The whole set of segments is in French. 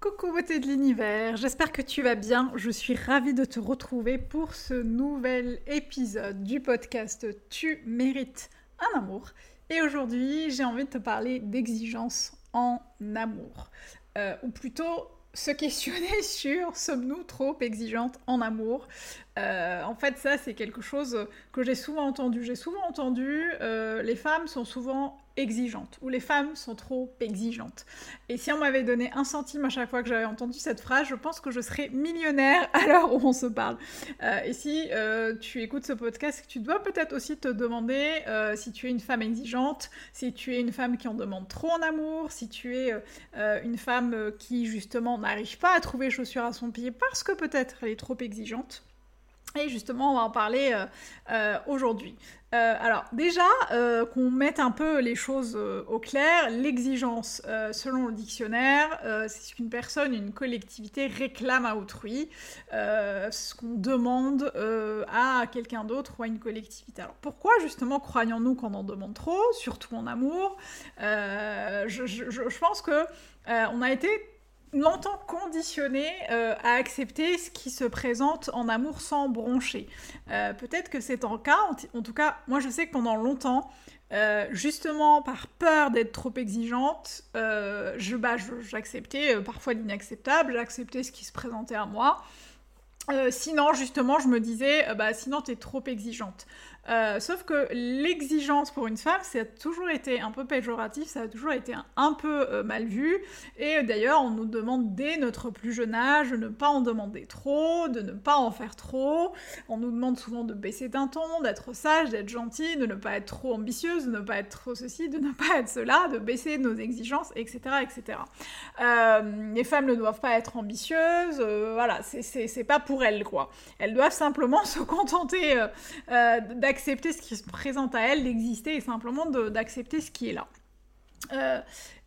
Coucou beauté de l'univers, j'espère que tu vas bien. Je suis ravie de te retrouver pour ce nouvel épisode du podcast Tu mérites un amour. Et aujourd'hui, j'ai envie de te parler d'exigence en amour. Euh, ou plutôt se questionner sur sommes-nous trop exigeantes en amour? Euh, En fait, ça, c'est quelque chose que j'ai souvent entendu. J'ai souvent entendu, euh, les femmes sont souvent exigeantes ou les femmes sont trop exigeantes. Et si on m'avait donné un centime à chaque fois que j'avais entendu cette phrase, je pense que je serais millionnaire à l'heure où on se parle. Euh, et si euh, tu écoutes ce podcast, tu dois peut-être aussi te demander si tu es une femme exigeante, si tu es une femme qui en demande trop en amour, si tu es une femme qui justement n'arrive pas à trouver chaussures à son pied parce que peut-être elle est trop exigeante. Et justement, on va en parler aujourd'hui. Euh, alors déjà, euh, qu'on mette un peu les choses euh, au clair, l'exigence, selon le dictionnaire, c'est ce qu'une personne, une collectivité réclame à autrui, ce qu'on demande à quelqu'un d'autre ou à une collectivité. Alors pourquoi justement croyons-nous qu'on en demande trop, surtout en amour? Je, je, pense que on a été longtemps conditionné euh, à accepter ce qui se présente en amour sans broncher. Euh, peut-être que c'est en cas, en, tout cas, moi je sais que pendant longtemps, euh, justement par peur d'être trop exigeante, je, bah, j'acceptais parfois l'inacceptable, j'acceptais ce qui se présentait à moi. sinon, justement, je me disais, bah, sinon, t'es trop exigeante. Euh, sauf que l'exigence pour une femme, ça a toujours été un peu péjoratif, ça a toujours été un, peu euh, mal vu. Et d'ailleurs, on nous demande dès notre plus jeune âge de ne pas en demander trop, de ne pas en faire trop. On nous demande souvent de baisser d'un ton, d'être sage, d'être gentil, de ne pas être trop ambitieuse, de ne pas être trop ceci, de ne pas être cela, de baisser nos exigences, etc. etc. Euh, les femmes ne doivent pas être ambitieuses, voilà, c'est pas pour elles, quoi. Elles doivent simplement se contenter d'accepter d'accepter ce qui se présente à elle, d'exister et simplement d'accepter ce qui est là. Euh,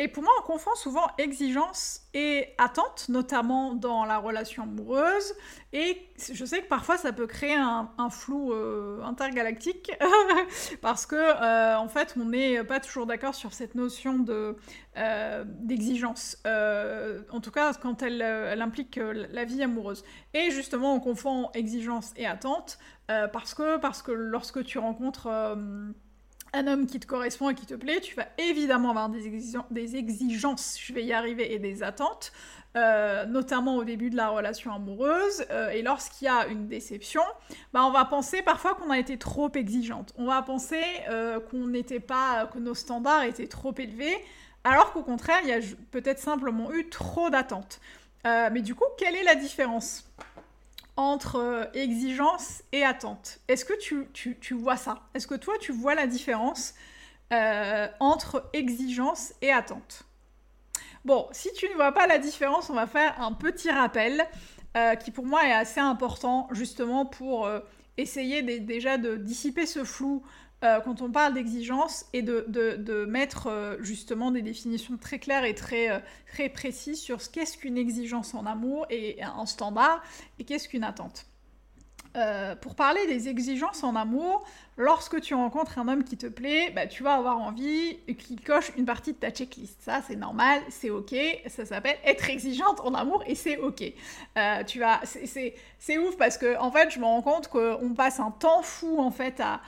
et pour moi, on confond souvent exigence et attente, notamment dans la relation amoureuse. Et je sais que parfois, ça peut créer un, flou euh, intergalactique, parce que, euh, en fait, on n'est pas toujours d'accord sur cette notion d'exigence. en tout cas, quand elle, elle implique la vie amoureuse. Et justement, on confond exigence et attente, parce, que, parce que lorsque tu rencontres un homme qui te correspond et qui te plaît, tu vas évidemment avoir des, exigences, je vais y arriver, et des attentes, euh, notamment au début de la relation amoureuse. Euh, et lorsqu'il y a une déception, bah, on va penser parfois qu'on a été trop exigeante. On va penser euh, qu'on n'était pas, que nos standards étaient trop élevés, alors qu'au contraire, il y a peut-être simplement eu trop d'attentes. mais du coup, quelle est la différence? Entre euh, exigence et attente. Est-ce que tu, vois ça? Est-ce que toi, tu vois la différence euh, entre exigence et attente Bon, si tu ne vois pas la différence, on va faire un petit rappel euh, qui pour moi est assez important justement pour essayer déjà de dissiper ce flou euh, quand on parle d'exigence et de, mettre euh, justement des définitions très claires et très, euh, très précises sur ce qu'est-ce qu'une exigence en amour et en standard et qu'est-ce qu'une attente. pour parler des exigences en amour, lorsque tu rencontres un homme qui te plaît, bah, tu vas avoir envie qu'il coche une partie de ta checklist. Ça, c'est normal, c'est ok. Ça s'appelle être exigeante en amour et c'est ok. Euh, tu vas, c'est ouf parce que en fait, je me rends compte qu'on passe un temps fou en fait à,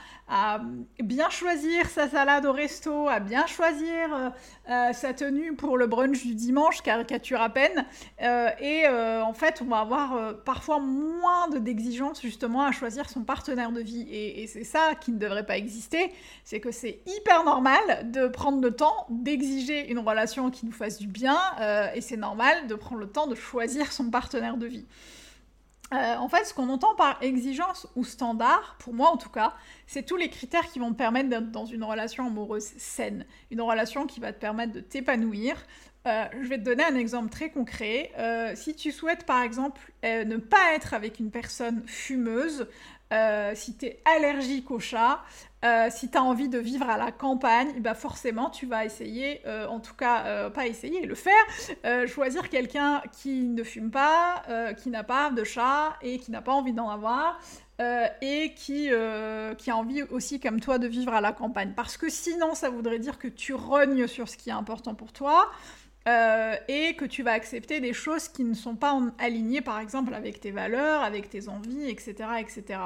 bien choisir sa salade au resto, à bien choisir euh, euh, sa tenue pour le brunch du dimanche, caricature à peine. et en fait, on va avoir parfois moins d'exigences justement à choisir son partenaire de vie. Et, et c'est ça qui ne devrait pas exister, c'est que c'est hyper normal de prendre le temps d'exiger une relation qui nous fasse du bien, euh, et c'est normal de prendre le temps de choisir son partenaire de vie. Euh, en fait, ce qu'on entend par exigence ou standard, pour moi en tout cas, c'est tous les critères qui vont te permettre d'être dans une relation amoureuse saine, une relation qui va te permettre de t'épanouir. Euh, je vais te donner un exemple très concret. Si tu souhaites par exemple ne pas être avec une personne fumeuse, si tu es allergique au chat, euh, si tu as envie de vivre à la campagne, bah forcément tu vas essayer, euh, en tout cas euh, pas essayer, le faire, choisir quelqu'un qui ne fume pas, qui n'a pas de chat et qui n'a pas envie d'en avoir. et qui, qui a envie aussi comme toi de vivre à la campagne. Parce que sinon ça voudrait dire que tu rognes sur ce qui est important pour toi, et que tu vas accepter des choses qui ne sont pas alignées, par exemple, avec tes valeurs, avec tes envies, etc. etc.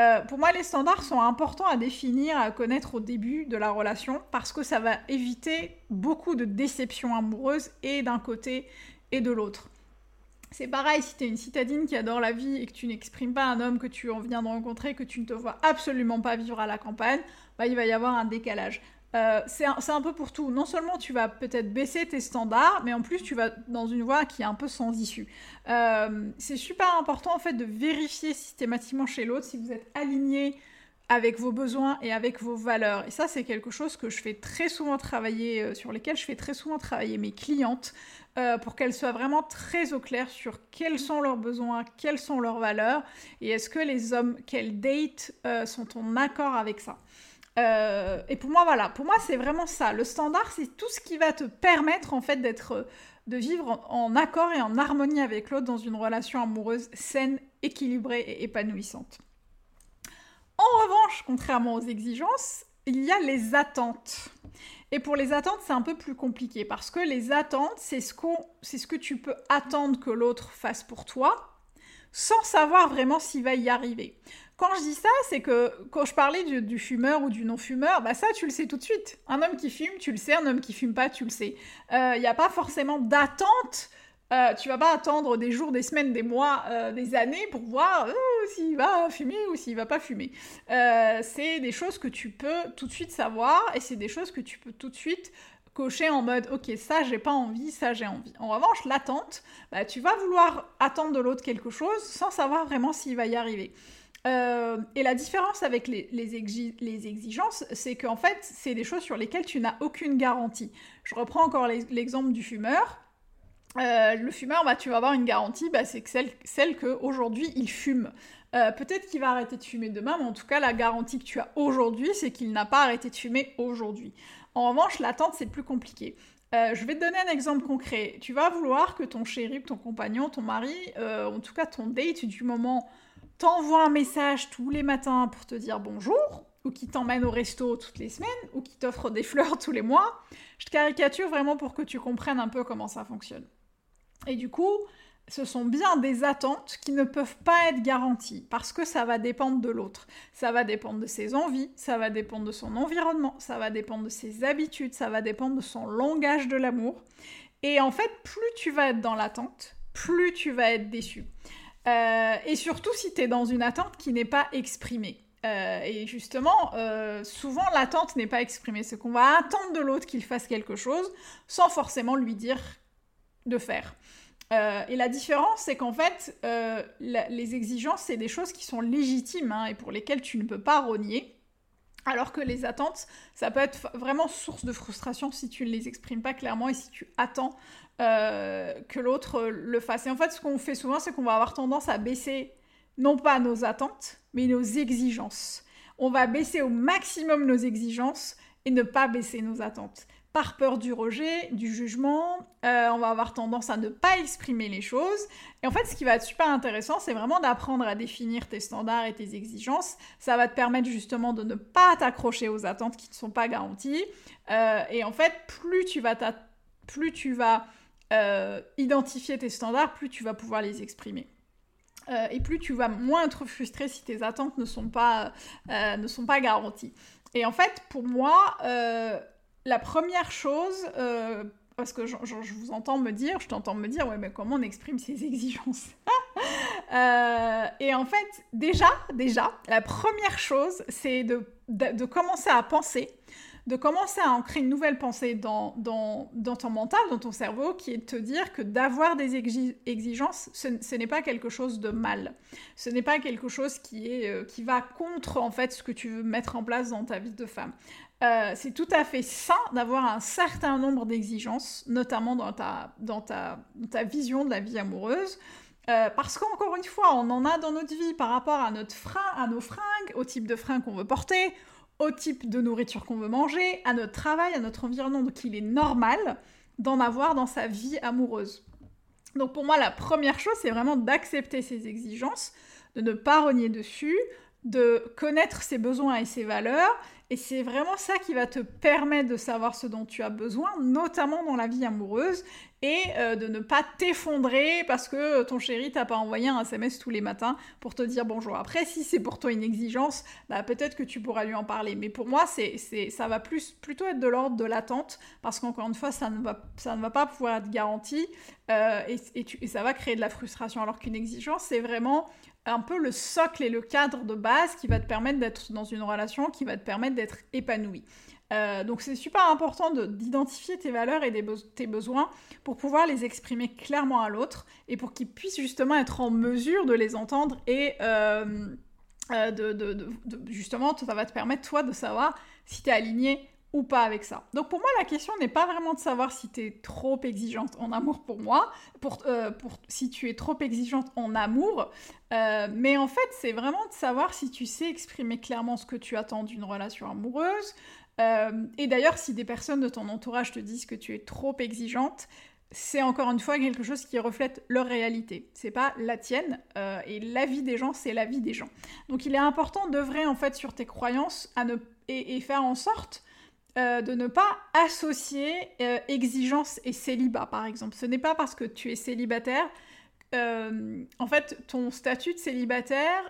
Euh, pour moi, les standards sont importants à définir, à connaître au début de la relation, parce que ça va éviter beaucoup de déceptions amoureuses, et d'un côté et de l'autre. C'est pareil, si tu es une citadine qui adore la vie et que tu n'exprimes pas un homme que tu viens de rencontrer, que tu ne te vois absolument pas vivre à la campagne, bah, il va y avoir un décalage. Euh, c'est un, peu pour tout. Non seulement tu vas peut-être baisser tes standards, mais en plus tu vas dans une voie qui est un peu sans issue. Euh, c'est super important en fait de vérifier systématiquement chez l'autre si vous êtes aligné avec vos besoins et avec vos valeurs. Et ça, c'est quelque chose que je fais très souvent travailler, euh, sur lesquels je fais très souvent travailler mes clientes pour qu'elles soient vraiment très au clair sur quels sont leurs besoins, quelles sont leurs valeurs et est-ce que les hommes qu'elles datent sont en accord avec ça. Euh, et pour moi, voilà, pour moi, c'est vraiment ça. Le standard, c'est tout ce qui va te permettre, en fait, d'être, euh, de vivre en, accord et en harmonie avec l'autre dans une relation amoureuse saine, équilibrée et épanouissante. En revanche, contrairement aux exigences, il y a les attentes. Et pour les attentes, c'est un peu plus compliqué parce que les attentes, c'est ce, c'est ce que tu peux attendre que l'autre fasse pour toi sans savoir vraiment s'il va y arriver. Quand je dis ça, c'est que quand je parlais du, fumeur ou du non-fumeur, bah ça, tu le sais tout de suite. Un homme qui fume, tu le sais. Un homme qui fume pas, tu le sais. Il euh, n'y a pas forcément d'attente. Euh, tu vas pas attendre des jours, des semaines, des mois, euh, des années pour voir s'il va fumer ou s'il va pas fumer. c'est des choses que tu peux tout de suite savoir et c'est des choses que tu peux tout de suite cocher en mode ok ça j'ai pas envie, ça j'ai envie. En revanche l'attente, bah, tu vas vouloir attendre de l'autre quelque chose sans savoir vraiment s'il va y arriver. Euh, et la différence avec les, exigences, c'est qu'en fait, c'est des choses sur lesquelles tu n'as aucune garantie. Je reprends encore l'exemple du fumeur. Euh, le fumeur, bah, tu vas avoir une garantie, bah, c'est celle, celle qu'aujourd'hui il fume. Euh, peut-être qu'il va arrêter de fumer demain, mais en tout cas, la garantie que tu as aujourd'hui, c'est qu'il n'a pas arrêté de fumer aujourd'hui. En revanche, l'attente, c'est plus compliqué. je vais te donner un exemple concret. Tu vas vouloir que ton chéri, ton compagnon, ton mari, en tout cas ton date du moment t'envoie un message tous les matins pour te dire bonjour, ou qui t'emmène au resto toutes les semaines, ou qui t'offre des fleurs tous les mois. Je te caricature vraiment pour que tu comprennes un peu comment ça fonctionne. Et du coup, ce sont bien des attentes qui ne peuvent pas être garanties parce que ça va dépendre de l'autre. Ça va dépendre de ses envies, ça va dépendre de son environnement, ça va dépendre de ses habitudes, ça va dépendre de son langage de l'amour. Et en fait, plus tu vas être dans l'attente, plus tu vas être déçu. Euh, et surtout si tu es dans une attente qui n'est pas exprimée. Euh, et justement, euh, souvent l'attente n'est pas exprimée. C'est qu'on va attendre de l'autre qu'il fasse quelque chose sans forcément lui dire de faire. et la différence, c'est qu'en fait, les exigences, c'est des choses qui sont légitimes hein, et pour lesquelles tu ne peux pas rogner. Alors que les attentes, ça peut être vraiment source de frustration si tu ne les exprimes pas clairement et si tu attends euh, que l'autre le fasse. Et en fait, ce qu'on fait souvent, c'est qu'on va avoir tendance à baisser non pas nos attentes, mais nos exigences. On va baisser au maximum nos exigences et ne pas baisser nos attentes. Par peur du rejet, du jugement, euh, on va avoir tendance à ne pas exprimer les choses. Et en fait, ce qui va être super intéressant, c'est vraiment d'apprendre à définir tes standards et tes exigences. Ça va te permettre justement de ne pas t'accrocher aux attentes qui ne sont pas garanties. Euh, et en fait, plus tu vas, plus tu vas euh, identifier tes standards, plus tu vas pouvoir les exprimer. Et plus tu vas moins être frustré si tes attentes ne sont pas, ne sont pas garanties. Et en fait, pour moi, la première chose, parce que je, vous entends me dire, je t'entends me dire, ouais, mais comment on exprime ses exigences? Et en fait, déjà, déjà, la première chose, c'est de, commencer à penser de commencer à ancrer une nouvelle pensée dans, ton mental, dans ton cerveau, qui est de te dire que d'avoir des exigences, ce, n'est pas quelque chose de mal. Ce n'est pas quelque chose qui, est, euh, qui va contre en fait ce que tu veux mettre en place dans ta vie de femme. Euh, c'est tout à fait sain d'avoir un certain nombre d'exigences, notamment dans ta, dans, ta, ta vision de la vie amoureuse. Euh, parce qu'encore une fois, on en a dans notre vie par rapport à, notre frein, à nos fringues, au type de fringues qu'on veut porter, au type de nourriture qu'on veut manger, à notre travail, à notre environnement. Donc il est normal d'en avoir dans sa vie amoureuse. Donc pour moi, la première chose, c'est vraiment d'accepter ses exigences, de ne pas renier dessus, de connaître ses besoins et ses valeurs, et c'est vraiment ça qui va te permettre de savoir ce dont tu as besoin, notamment dans la vie amoureuse, et euh, de ne pas t'effondrer parce que ton chéri t'a pas envoyé un SMS tous les matins pour te dire bonjour. Après, si c'est pour toi une exigence, bah, peut-être que tu pourras lui en parler. Mais pour moi, c'est, ça va plus, plutôt être de l'ordre de l'attente parce qu'encore une fois, ça ne va, ça ne va pas pouvoir être garanti euh, et ça va créer de la frustration. Alors qu'une exigence, c'est vraiment un peu le socle et le cadre de base qui va te permettre d'être dans une relation, qui va te permettre d'être épanoui. Euh, donc c'est super important d'identifier tes valeurs et tes besoins pour pouvoir les exprimer clairement à l'autre et pour qu'il puisse justement être en mesure de les entendre et euh, euh, de, justement ça va te permettre toi de savoir si tu es aligné ou pas avec ça. Donc pour moi, la question n'est pas vraiment de savoir si tu es trop exigeante en amour pour moi, pour, euh, pour si tu es trop exigeante en amour, euh, mais en fait, c'est vraiment de savoir si tu sais exprimer clairement ce que tu attends d'une relation amoureuse. Euh, et d'ailleurs, si des personnes de ton entourage te disent que tu es trop exigeante, c'est encore une fois quelque chose qui reflète leur réalité. C'est pas la tienne, et la vie des gens, c'est la vie des gens. Donc il est important d'œuvrer en fait sur tes croyances à ne, et faire en sorte euh, de ne pas associer euh, exigence et célibat, par exemple. Ce n'est pas parce que tu es célibataire, euh, en fait, ton statut de célibataire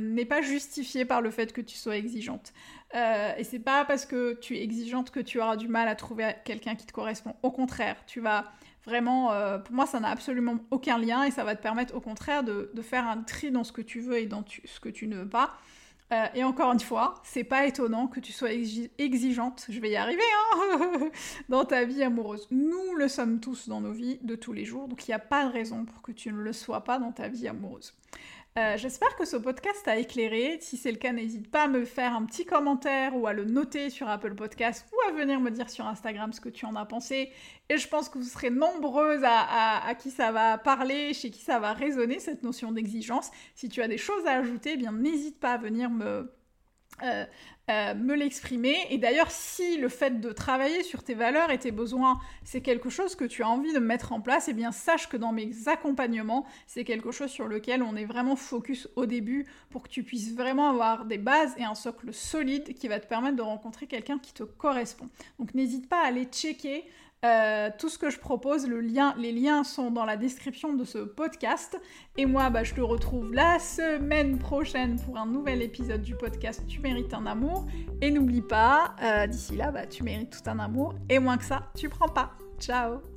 n'est pas justifié par le fait que tu sois exigeante. et c'est pas parce que tu es exigeante que tu auras du mal à trouver quelqu'un qui te correspond. Au contraire, tu vas vraiment, pour moi, ça n'a absolument aucun lien et ça va te permettre, au contraire, de, faire un tri dans ce que tu veux et dans ce que tu ne veux pas. Euh, et encore une fois, c'est pas étonnant que tu sois exigeante, je vais y arriver, hein dans ta vie amoureuse. Nous le sommes tous dans nos vies de tous les jours, donc il n'y a pas de raison pour que tu ne le sois pas dans ta vie amoureuse. Euh, j'espère que ce podcast t'a éclairé. Si c'est le cas, n'hésite pas à me faire un petit commentaire ou à le noter sur Apple Podcast ou à venir me dire sur Instagram ce que tu en as pensé. Et je pense que vous serez nombreuses à, qui ça va parler, chez qui ça va résonner cette notion d'exigence. Si tu as des choses à ajouter, eh bien n'hésite pas à venir me euh, euh, me l'exprimer. Et d'ailleurs, si le fait de travailler sur tes valeurs et tes besoins, c'est quelque chose que tu as envie de mettre en place, eh bien sache que dans mes accompagnements, c'est quelque chose sur lequel on est vraiment focus au début pour que tu puisses vraiment avoir des bases et un socle solide qui va te permettre de rencontrer quelqu'un qui te correspond. Donc n'hésite pas à aller checker euh, tout ce que je propose, les liens sont dans la description de ce podcast. Et moi, bah, je te retrouve la semaine prochaine pour un nouvel épisode du podcast Tu mérites un amour. Et n'oublie pas, euh, d'ici là, bah, tu mérites tout un amour. Et moins que ça, tu prends pas. Ciao